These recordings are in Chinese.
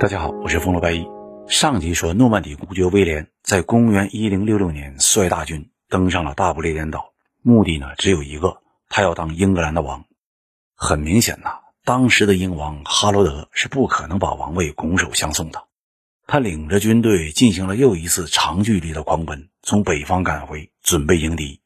大家好，我是风罗白衣。上集说诺曼底公爵威廉在公元一零六六年率大军登上了大不列颠岛，目的呢只有一个，他要当英格兰的王。很明显呐，当时的英王哈罗德是不可能把王位拱手相送的。他领着军队进行了又一次长距离的狂奔，从北方赶回，准备迎敌。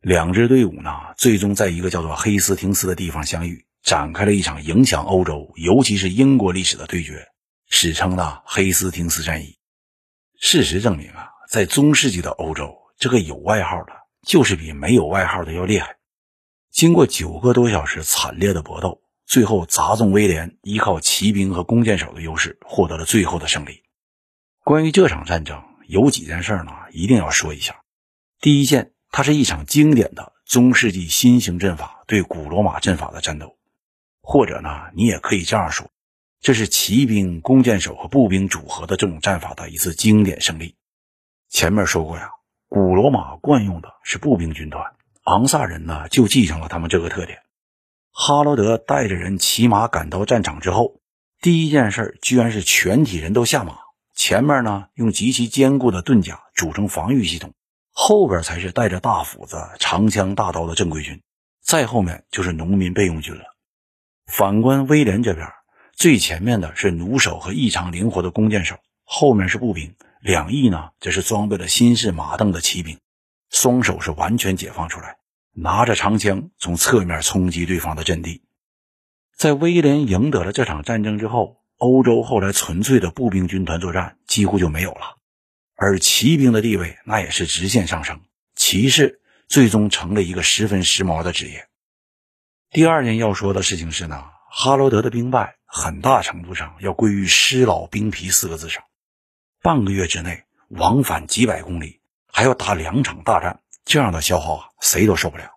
两支队伍呢，最终在一个叫做黑斯廷斯的地方相遇。展开了一场影响欧洲，尤其是英国历史的对决，史称的黑斯廷斯战役。事实证明啊，在中世纪的欧洲，这个有外号的，就是比没有外号的要厉害。经过九个多小时惨烈的搏斗，最后杂种威廉依靠骑兵和弓箭手的优势，获得了最后的胜利。关于这场战争，有几件事呢，一定要说一下。第一件，它是一场经典的中世纪新型阵法对古罗马阵法的战斗。或者呢，你也可以这样说，这是骑兵、弓箭手和步兵组合的这种战法的一次经典胜利。前面说过呀，古罗马惯用的是步兵军团，昂萨人呢就继承了他们这个特点。哈罗德带着人骑马赶到战场之后，第一件事居然是全体人都下马，前面呢用极其坚固的盾甲组成防御系统，后边才是带着大斧子、长枪、大刀的正规军，再后面就是农民备用军了。反观威廉这边，最前面的是弩手和异常灵活的弓箭手，后面是步兵，两翼呢则是装备了新式马镫的骑兵，双手是完全解放出来，拿着长枪从侧面冲击对方的阵地。在威廉赢得了这场战争之后，欧洲后来纯粹的步兵军团作战几乎就没有了，而骑兵的地位那也是直线上升，骑士最终成了一个十分时髦的职业。第二件要说的事情是呢，哈罗德的兵败很大程度上要归于“失老兵疲”四个字上。半个月之内往返几百公里，还要打两场大战，这样的消耗啊，谁都受不了。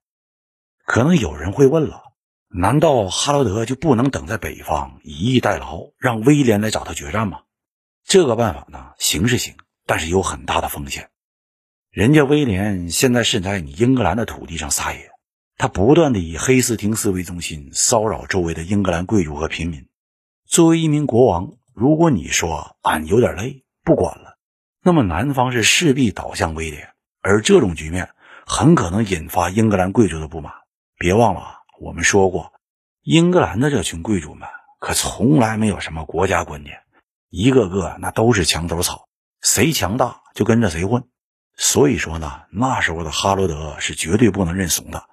可能有人会问了，难道哈罗德就不能等在北方以逸待劳，让威廉来找他决战吗？这个办法呢，行是行，但是有很大的风险。人家威廉现在是在你英格兰的土地上撒野。他不断的以黑斯廷斯为中心骚扰周围的英格兰贵族和平民。作为一名国王，如果你说俺有点累，不管了，那么南方是势必倒向威廉，而这种局面很可能引发英格兰贵族的不满。别忘了啊，我们说过，英格兰的这群贵族们可从来没有什么国家观念，一个个那都是墙头草，谁强大就跟着谁混。所以说呢，那时候的哈罗德是绝对不能认怂的。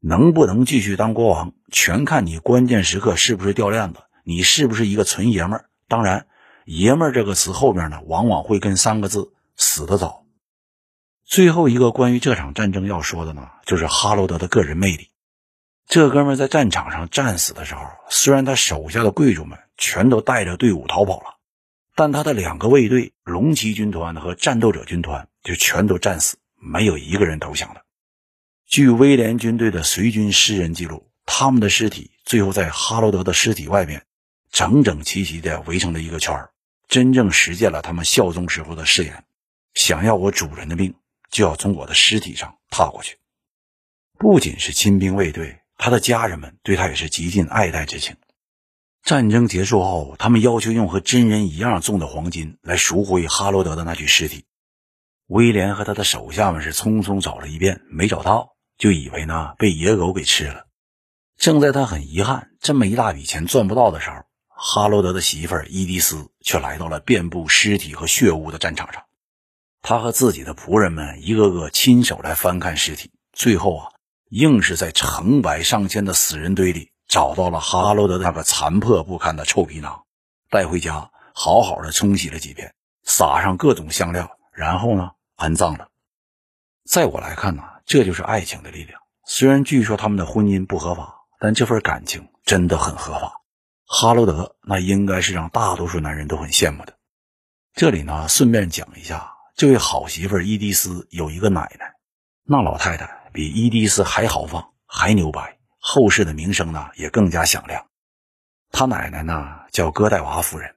能不能继续当国王，全看你关键时刻是不是掉链子，你是不是一个纯爷们儿。当然，爷们儿这个词后面呢，往往会跟三个字死得早。最后一个关于这场战争要说的呢，就是哈罗德的个人魅力。这哥们在战场上战死的时候，虽然他手下的贵族们全都带着队伍逃跑了，但他的两个卫队龙骑军团和战斗者军团就全都战死，没有一个人投降的。据威廉军队的随军诗人记录，他们的尸体最后在哈罗德的尸体外面整整齐齐地围成了一个圈真正实现了他们效忠时候的誓言：想要我主人的命，就要从我的尸体上踏过去。不仅是亲兵卫队，他的家人们对他也是极尽爱戴之情。战争结束后，他们要求用和真人一样重的黄金来赎回哈罗德的那具尸体。威廉和他的手下们是匆匆找了一遍，没找到。就以为呢被野狗给吃了。正在他很遗憾这么一大笔钱赚不到的时候，哈罗德的媳妇儿伊迪丝却来到了遍布尸体和血污的战场上。他和自己的仆人们一个个亲手来翻看尸体，最后啊，硬是在成百上千的死人堆里找到了哈罗德那个残破不堪的臭皮囊，带回家好好的冲洗了几遍，撒上各种香料，然后呢安葬了。在我来看呢。这就是爱情的力量。虽然据说他们的婚姻不合法，但这份感情真的很合法。哈罗德那应该是让大多数男人都很羡慕的。这里呢，顺便讲一下，这位好媳妇伊迪丝有一个奶奶，那老太太比伊迪丝还豪放，还牛掰，后世的名声呢也更加响亮。她奶奶呢叫戈代娃夫人，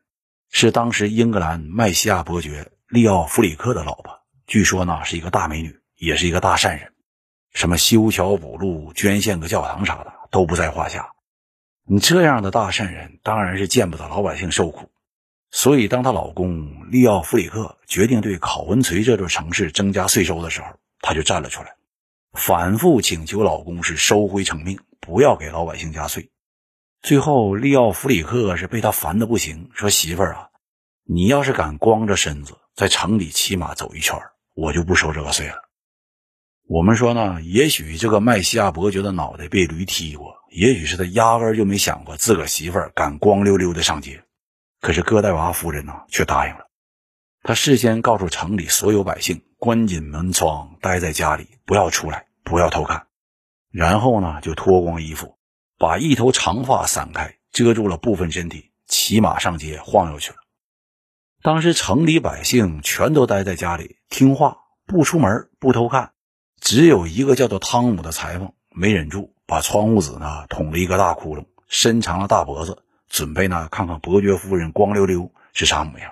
是当时英格兰麦西亚伯爵利奥弗里克的老婆，据说呢是一个大美女，也是一个大善人。什么修桥补路、捐献个教堂啥的都不在话下。你这样的大善人，当然是见不得老百姓受苦。所以当她老公利奥弗里克决定对考文垂这座城市增加税收的时候，她就站了出来，反复请求老公是收回成命，不要给老百姓加税。最后，利奥弗里克是被她烦的不行，说：“媳妇儿啊，你要是敢光着身子在城里骑马走一圈，我就不收这个税了。”我们说呢，也许这个麦西亚伯爵的脑袋被驴踢过，也许是他压根就没想过自个媳妇儿敢光溜溜的上街。可是戈代娃夫人呢，却答应了。他事先告诉城里所有百姓，关紧门窗，待在家里，不要出来，不要偷看。然后呢，就脱光衣服，把一头长发散开，遮住了部分身体，骑马上街晃悠去了。当时城里百姓全都待在家里听话，不出门，不偷看。只有一个叫做汤姆的裁缝没忍住，把窗户纸呢捅了一个大窟窿，伸长了大脖子，准备呢看看伯爵夫人光溜溜是啥模样。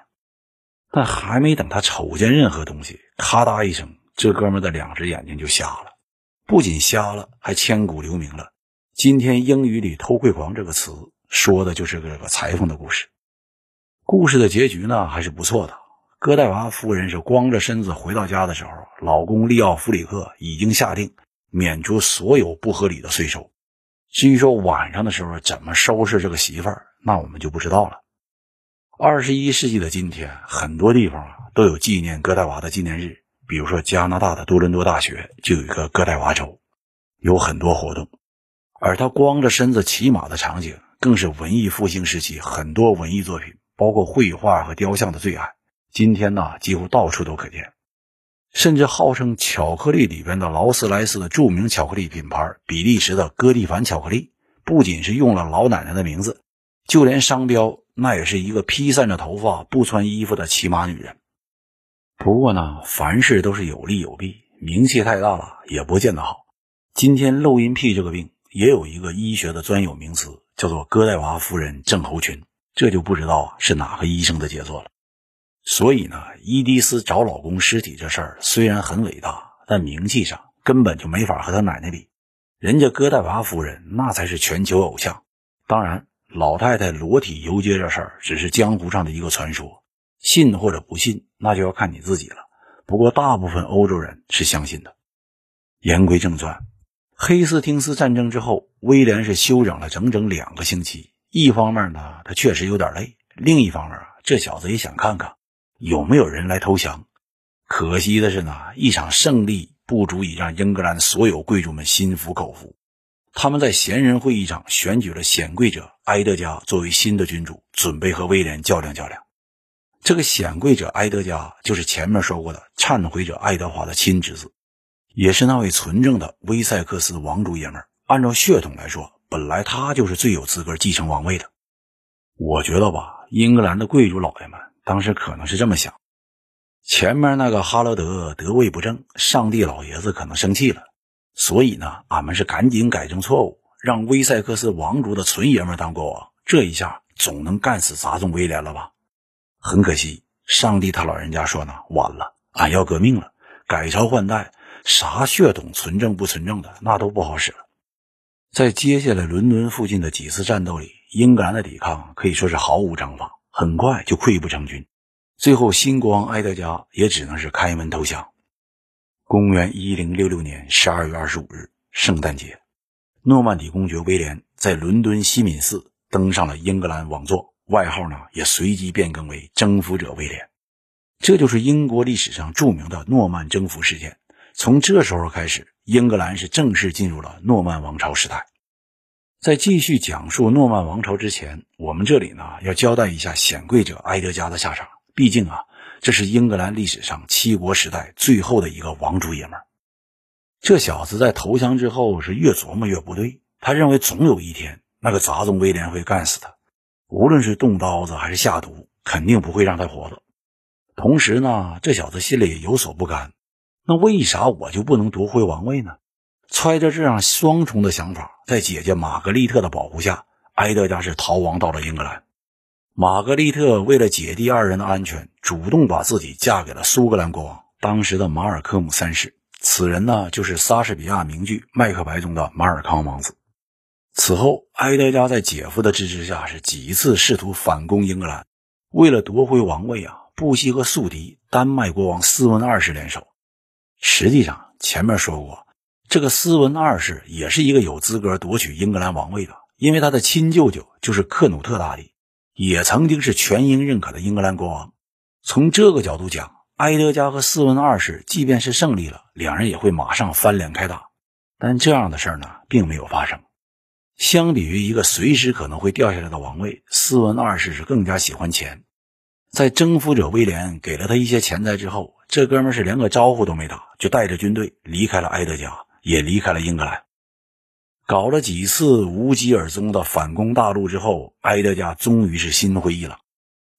但还没等他瞅见任何东西，咔嗒一声，这哥们的两只眼睛就瞎了，不仅瞎了，还千古留名了。今天英语里“偷窥狂”这个词，说的就是这个裁缝的故事。故事的结局呢，还是不错的。戈代娃夫人是光着身子回到家的时候，老公利奥弗里克已经下定免除所有不合理的税收。至于说晚上的时候怎么收拾这个媳妇儿，那我们就不知道了。二十一世纪的今天，很多地方啊都有纪念戈代娃的纪念日，比如说加拿大的多伦多大学就有一个戈代娃周，有很多活动。而他光着身子骑马的场景，更是文艺复兴时期很多文艺作品，包括绘画和雕像的最爱。今天呢，几乎到处都可见，甚至号称巧克力里边的劳斯莱斯的著名巧克力品牌比利时的戈蒂凡巧克力，不仅是用了老奶奶的名字，就连商标那也是一个披散着头发、不穿衣服的骑马女人。不过呢，凡事都是有利有弊，名气太大了也不见得好。今天漏音癖这个病也有一个医学的专有名词，叫做戈代娃夫人症候群，这就不知道是哪个医生的杰作了。所以呢，伊迪丝找老公尸体这事儿虽然很伟大，但名气上根本就没法和他奶奶比。人家戈代娃夫人那才是全球偶像。当然，老太太裸体游街这事儿只是江湖上的一个传说，信或者不信，那就要看你自己了。不过，大部分欧洲人是相信的。言归正传，黑斯汀斯战争之后，威廉是休整了整整两个星期。一方面呢，他确实有点累；另一方面啊，这小子也想看看。有没有人来投降？可惜的是呢，一场胜利不足以让英格兰所有贵族们心服口服。他们在贤人会议上选举了显贵者埃德加作为新的君主，准备和威廉较量较量。这个显贵者埃德加就是前面说过的忏悔者爱德华的亲侄子，也是那位纯正的威塞克斯王族爷们。按照血统来说，本来他就是最有资格继承王位的。我觉得吧，英格兰的贵族老爷们。当时可能是这么想：前面那个哈罗德得位不正，上帝老爷子可能生气了，所以呢，俺们是赶紧改正错误，让威塞克斯王族的纯爷们当国王，这一下总能干死杂种威廉了吧？很可惜，上帝他老人家说呢，晚了，俺要革命了，改朝换代，啥血统纯正不纯正的那都不好使了。在接下来伦敦附近的几次战斗里，英格兰的抵抗可以说是毫无章法。很快就溃不成军，最后新国王埃德加也只能是开门投降。公元一零六六年十二月二十五日，圣诞节，诺曼底公爵威廉在伦敦西敏寺登上了英格兰王座，外号呢也随即变更为征服者威廉。这就是英国历史上著名的诺曼征服事件。从这时候开始，英格兰是正式进入了诺曼王朝时代。在继续讲述诺曼王朝之前，我们这里呢要交代一下显贵者埃德加的下场。毕竟啊，这是英格兰历史上七国时代最后的一个王族爷们儿。这小子在投降之后是越琢磨越不对，他认为总有一天那个杂种威廉会干死他，无论是动刀子还是下毒，肯定不会让他活着。同时呢，这小子心里也有所不甘，那为啥我就不能夺回王位呢？揣着这样双重的想法，在姐姐玛格丽特的保护下，埃德加是逃亡到了英格兰。玛格丽特为了姐弟二人的安全，主动把自己嫁给了苏格兰国王，当时的马尔科姆三世。此人呢，就是莎士比亚名剧《麦克白》中的马尔康王子。此后，埃德加在姐夫的支持下，是几次试图反攻英格兰，为了夺回王位啊，不惜和宿敌丹麦国王斯文二世联手。实际上，前面说过，这个斯文二世也是一个有资格夺取英格兰王位的，因为他的亲舅舅就是克努特大帝，也曾经是全英认可的英格兰国王。从这个角度讲，埃德加和斯文二世即便是胜利了，两人也会马上翻脸开打。但这样的事儿呢，并没有发生。相比于一个随时可能会掉下来的王位，斯文二世是更加喜欢钱。在征服者威廉给了他一些钱财之后，这哥们是连个招呼都没打，就带着军队离开了埃德加，也离开了英格兰。搞了几次无疾而终的反攻大陆之后，埃德加终于是心灰意冷。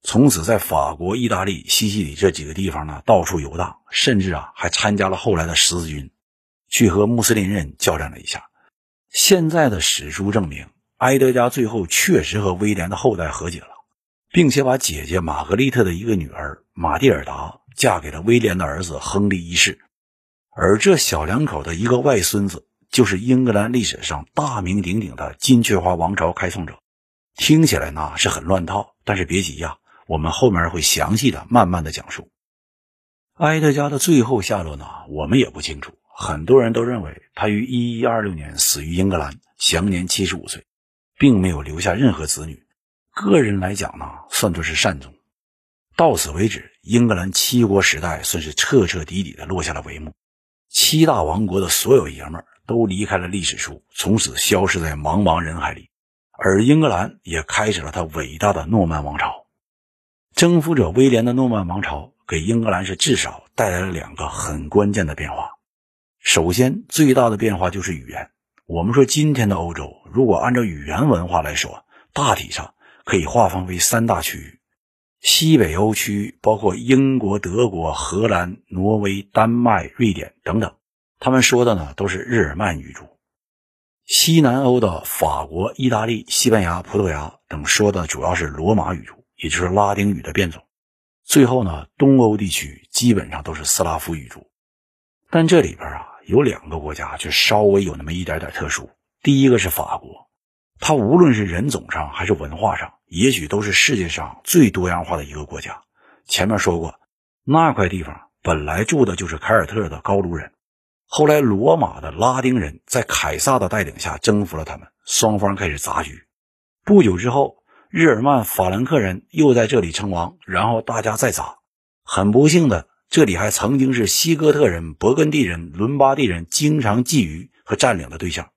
从此，在法国、意大利、西西里这几个地方呢，到处游荡，甚至啊，还参加了后来的十字军，去和穆斯林人交战了一下。现在的史书证明，埃德加最后确实和威廉的后代和解了，并且把姐姐玛格丽特的一个女儿玛蒂尔达嫁给了威廉的儿子亨利一世，而这小两口的一个外孙子，就是英格兰历史上大名鼎鼎的金雀花王朝开创者。听起来呢是很乱套，但是别急呀。我们后面会详细的、慢慢的讲述埃德加的最后下落呢？我们也不清楚。很多人都认为他于一一二六年死于英格兰，享年七十五岁，并没有留下任何子女。个人来讲呢，算作是善终。到此为止，英格兰七国时代算是彻彻底底的落下了帷幕。七大王国的所有爷们儿都离开了历史书，从此消失在茫茫人海里，而英格兰也开始了他伟大的诺曼王朝。征服者威廉的诺曼王朝给英格兰是至少带来了两个很关键的变化。首先，最大的变化就是语言。我们说今天的欧洲，如果按照语言文化来说，大体上可以划分为三大区域：西北欧区包括英国、德国、荷兰、挪威、丹麦、瑞典等等，他们说的呢都是日耳曼语族；西南欧的法国、意大利、西班牙、葡萄牙等说的主要是罗马语族。也就是拉丁语的变种，最后呢，东欧地区基本上都是斯拉夫语族，但这里边啊有两个国家却稍微有那么一点点特殊。第一个是法国，它无论是人种上还是文化上，也许都是世界上最多样化的一个国家。前面说过，那块地方本来住的就是凯尔特的高卢人，后来罗马的拉丁人在凯撒的带领下征服了他们，双方开始杂居。不久之后。日耳曼法兰克人又在这里称王，然后大家再砸。很不幸的，这里还曾经是西哥特人、勃艮第人、伦巴第人经常觊觎和占领的对象。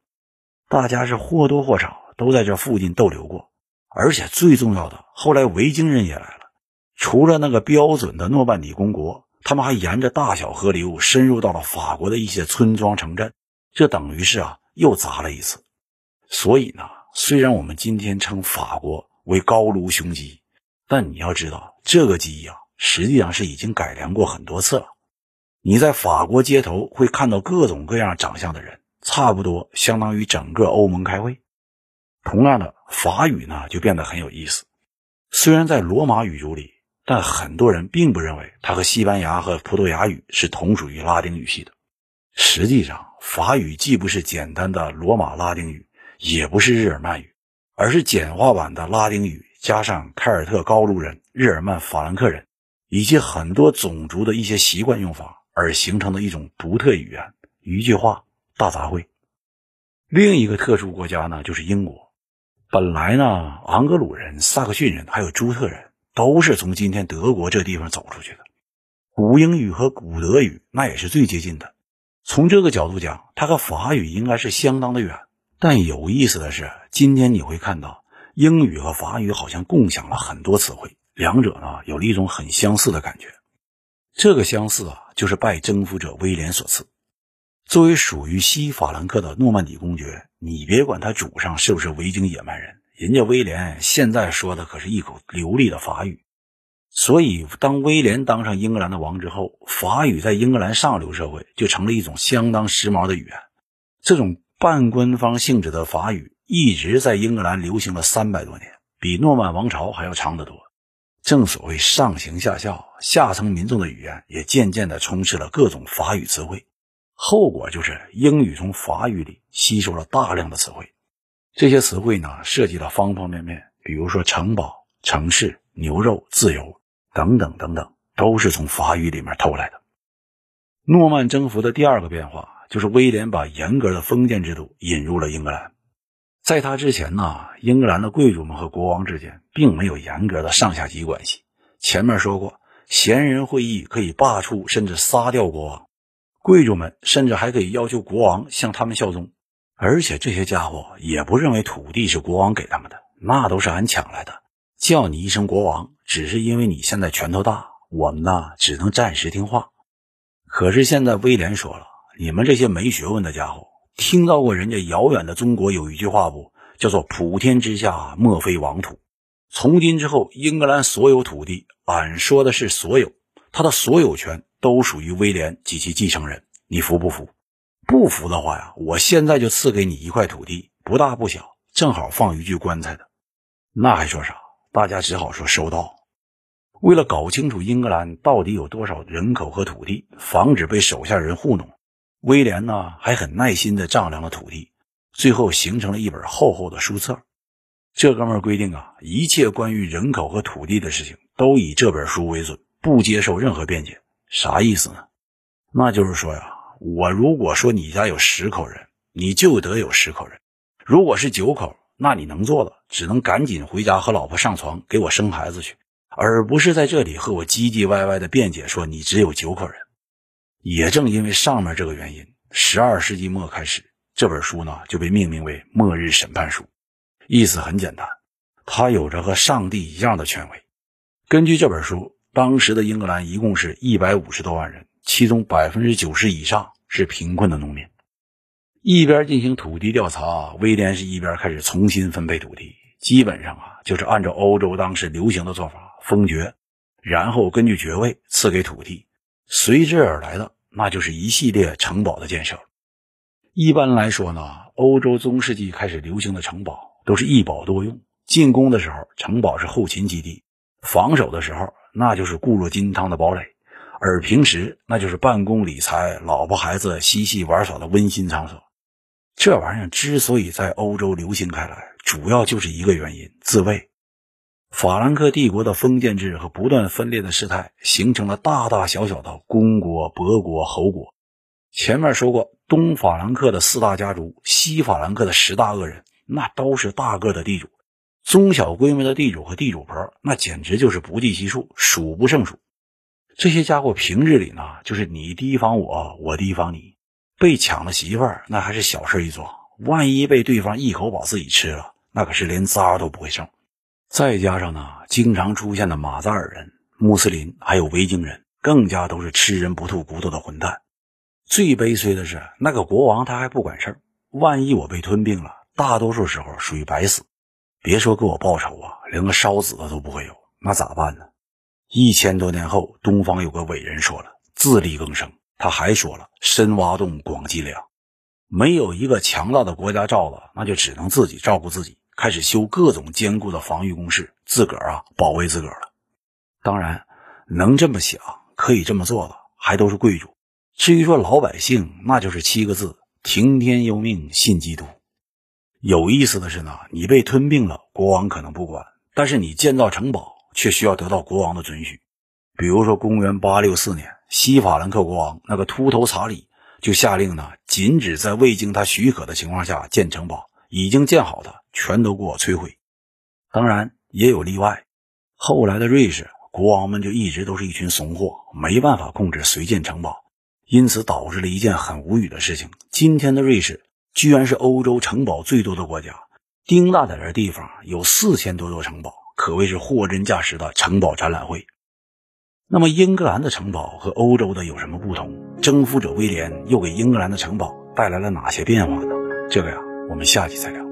大家是或多或少都在这附近逗留过。而且最重要的，后来维京人也来了。除了那个标准的诺曼底公国，他们还沿着大小河流深入到了法国的一些村庄城镇。这等于是啊，又砸了一次。所以呢，虽然我们今天称法国。为高卢雄鸡，但你要知道，这个鸡呀，实际上是已经改良过很多次了。你在法国街头会看到各种各样长相的人，差不多相当于整个欧盟开会。同样的，法语呢就变得很有意思。虽然在罗马语族里，但很多人并不认为它和西班牙和葡萄牙语是同属于拉丁语系的。实际上，法语既不是简单的罗马拉丁语，也不是日耳曼语。而是简化版的拉丁语，加上凯尔特高卢人、日耳曼法兰克人以及很多种族的一些习惯用法而形成的一种独特语言，一句话大杂烩。另一个特殊国家呢，就是英国。本来呢，昂格鲁人、萨克逊人还有朱特人都是从今天德国这地方走出去的。古英语和古德语那也是最接近的。从这个角度讲，它和法语应该是相当的远。但有意思的是，今天你会看到英语和法语好像共享了很多词汇，两者呢有了一种很相似的感觉。这个相似啊，就是拜征服者威廉所赐。作为属于西法兰克的诺曼底公爵，你别管他祖上是不是维京野蛮人，人家威廉现在说的可是一口流利的法语。所以，当威廉当上英格兰的王之后，法语在英格兰上流社会就成了一种相当时髦的语言。这种。半官方性质的法语一直在英格兰流行了三百多年，比诺曼王朝还要长得多。正所谓上行下效，下层民众的语言也渐渐地充斥了各种法语词汇，后果就是英语从法语里吸收了大量的词汇。这些词汇呢，涉及到方方面面，比如说城堡、城市、牛肉、自由等等等等，都是从法语里面偷来的。诺曼征服的第二个变化就是威廉把严格的封建制度引入了英格兰。在他之前呢，英格兰的贵族们和国王之间并没有严格的上下级关系。前面说过，贤人会议可以罢黜甚至杀掉国王，贵族们甚至还可以要求国王向他们效忠。而且这些家伙也不认为土地是国王给他们的，那都是俺抢来的。叫你一声国王，只是因为你现在拳头大，我们呢只能暂时听话。可是现在威廉说了，你们这些没学问的家伙，听到过人家遥远的中国有一句话不？叫做“普天之下莫非王土”。从今之后，英格兰所有土地，俺说的是所有，他的所有权都属于威廉及其继承人。你服不服？不服的话呀，我现在就赐给你一块土地，不大不小，正好放一具棺材的。那还说啥？大家只好说收到。为了搞清楚英格兰到底有多少人口和土地，防止被手下人糊弄，威廉呢还很耐心地丈量了土地，最后形成了一本厚厚的书册。这哥们规定啊，一切关于人口和土地的事情都以这本书为准，不接受任何辩解。啥意思呢？那就是说呀，我如果说你家有十口人，你就得有十口人；如果是九口，那你能做的只能赶紧回家和老婆上床，给我生孩子去。而不是在这里和我唧唧歪歪的辩解说你只有九口人。也正因为上面这个原因，十二世纪末开始，这本书呢就被命名为《末日审判书》，意思很简单，它有着和上帝一样的权威。根据这本书，当时的英格兰一共是一百五十多万人，其中百分之九十以上是贫困的农民。一边进行土地调查，威廉是一边开始重新分配土地，基本上啊就是按照欧洲当时流行的做法。封爵，然后根据爵位赐给土地，随之而来的那就是一系列城堡的建设。一般来说呢，欧洲中世纪开始流行的城堡都是一堡多用。进攻的时候，城堡是后勤基地；防守的时候，那就是固若金汤的堡垒；而平时那就是办公、理财、老婆孩子嬉戏玩耍的温馨场所。这玩意儿之所以在欧洲流行开来，主要就是一个原因：自卫。法兰克帝国的封建制和不断分裂的事态，形成了大大小小的公国、伯国、侯国。前面说过，东法兰克的四大家族，西法兰克的十大恶人，那都是大个的地主。中小规模的地主和地主婆，那简直就是不计其数，数不胜数。这些家伙平日里呢，就是你提防我，我提防你。被抢了媳妇儿，那还是小事一桩，万一被对方一口把自己吃了，那可是连渣都不会剩。再加上呢，经常出现的马扎尔人、穆斯林还有维京人，更加都是吃人不吐骨头的混蛋。最悲催的是，那个国王他还不管事儿，万一我被吞并了，大多数时候属于白死。别说给我报仇啊，连个烧死的都不会有，那咋办呢？一千多年后，东方有个伟人说了：“自力更生。”他还说了：“深挖洞，广积粮。”没有一个强大的国家罩子，那就只能自己照顾自己。开始修各种坚固的防御工事，自个儿啊保卫自个儿了。当然，能这么想、可以这么做的，还都是贵族。至于说老百姓，那就是七个字：听天由命，信基督。有意思的是呢，你被吞并了，国王可能不管，但是你建造城堡却需要得到国王的准许。比如说，公元八六四年，西法兰克国王那个秃头查理就下令呢，禁止在未经他许可的情况下建城堡。已经建好的全都给我摧毁，当然也有例外。后来的瑞士国王们就一直都是一群怂货，没办法控制随建城堡，因此导致了一件很无语的事情：今天的瑞士居然是欧洲城堡最多的国家，丁大点的地方有四千多座城堡，可谓是货真价实的城堡展览会。那么，英格兰的城堡和欧洲的有什么不同？征服者威廉又给英格兰的城堡带来了哪些变化呢？这个呀。我们下期再聊。